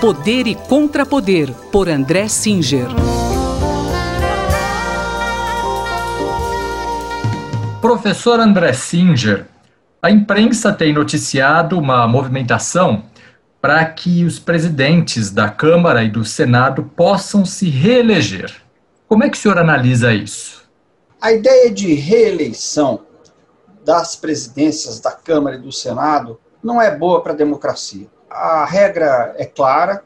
Poder e Contrapoder, por André Singer. Professor André Singer, a imprensa tem noticiado uma movimentação para que os presidentes da Câmara e do Senado possam se reeleger. Como é que o senhor analisa isso? A ideia de reeleição das presidências da Câmara e do Senado não é boa para a democracia a regra é clara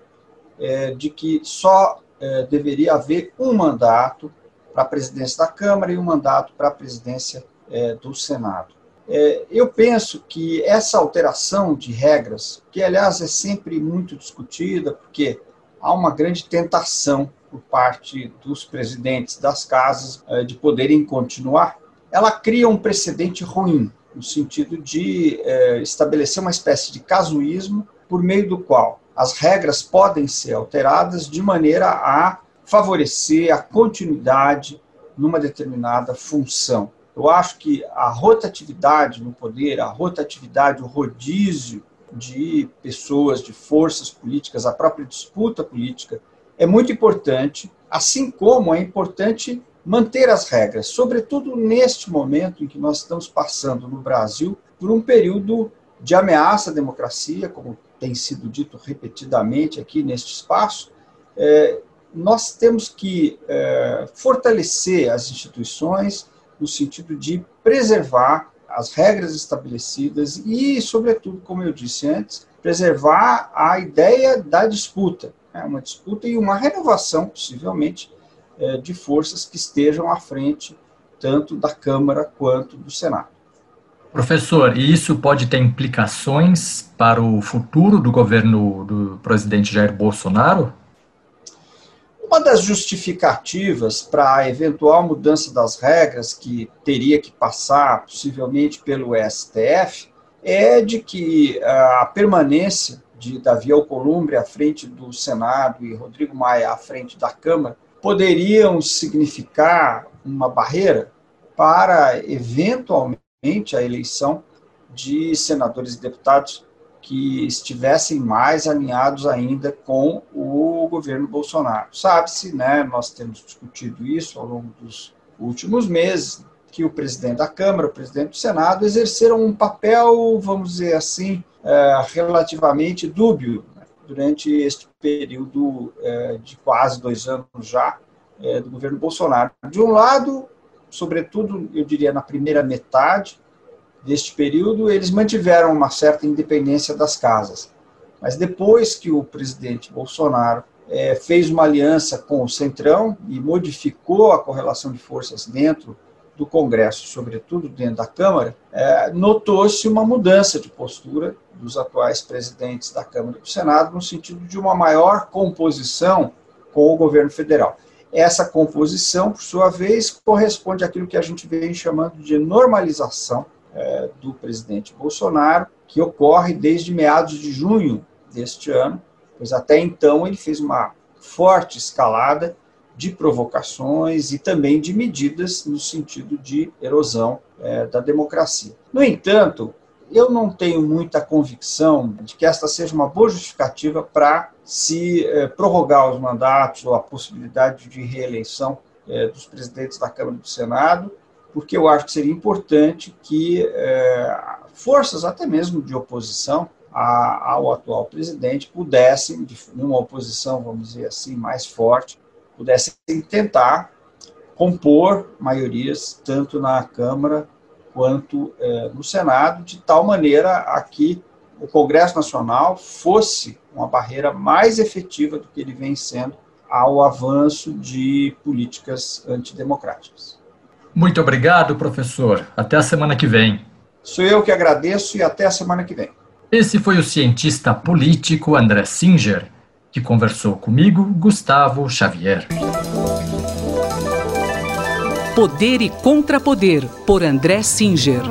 é, de que só é, deveria haver um mandato para a presidência da Câmara e um mandato para a presidência é, do Senado. É, eu penso que essa alteração de regras, que aliás é sempre muito discutida, porque há uma grande tentação por parte dos presidentes das casas é, de poderem continuar, ela cria um precedente ruim, no sentido de é, estabelecer uma espécie de casuísmo por meio do qual as regras podem ser alteradas de maneira a favorecer a continuidade numa determinada função. Eu acho que a rotatividade no poder, a rotatividade, o rodízio de pessoas, de forças políticas, a própria disputa política é muito importante, assim como é importante manter as regras, sobretudo neste momento em que nós estamos passando no Brasil por um período de ameaça à democracia, como tem sido dito repetidamente aqui neste espaço, é, nós temos que é, fortalecer as instituições no sentido de preservar as regras estabelecidas e, sobretudo, como eu disse antes, preservar a ideia da disputa, né, uma disputa e uma renovação, possivelmente, é, de forças que estejam à frente tanto da Câmara quanto do Senado. Professor, e isso pode ter implicações para o futuro do governo do presidente Jair Bolsonaro? Uma das justificativas para a eventual mudança das regras que teria que passar possivelmente pelo STF é de que a permanência de Davi Alcolumbre à frente do Senado e Rodrigo Maia à frente da Câmara poderiam significar uma barreira para eventualmente a eleição de senadores e deputados que estivessem mais alinhados ainda com o governo Bolsonaro. Sabe-se, né, nós temos discutido isso ao longo dos últimos meses, que o presidente da Câmara, o presidente do Senado exerceram um papel, vamos dizer assim, é, relativamente dúbio né, durante este período é, de quase dois anos já é, do governo Bolsonaro. De um lado, sobretudo, eu diria, na primeira metade deste período, eles mantiveram uma certa independência das casas. Mas depois que o presidente Bolsonaro é, fez uma aliança com o Centrão e modificou a correlação de forças dentro do Congresso, sobretudo dentro da Câmara, é, notou-se uma mudança de postura dos atuais presidentes da Câmara e do Senado no sentido de uma maior composição com o governo federal. Essa composição, por sua vez, corresponde àquilo que a gente vem chamando de normalização é, do presidente Bolsonaro, que ocorre desde meados de junho deste ano, pois até então ele fez uma forte escalada de provocações e também de medidas no sentido de erosão é, da democracia. No entanto, eu não tenho muita convicção de que esta seja uma boa justificativa para se é, prorrogar os mandatos ou a possibilidade de reeleição é, dos presidentes da Câmara e do Senado, porque eu acho que seria importante que é, forças, até mesmo de oposição, a, ao atual presidente pudessem, de uma oposição, vamos dizer assim, mais forte, pudessem tentar compor maiorias tanto na Câmara quanto é, no Senado, de tal maneira a que o Congresso Nacional fosse uma barreira mais efetiva do que ele vem sendo ao avanço de políticas antidemocráticas. Muito obrigado, professor. Até a semana que vem. Sou eu que agradeço e até a semana que vem. Esse foi o cientista político André Singer, que conversou comigo, Gustavo Xavier. Poder e Contrapoder, por André Singer.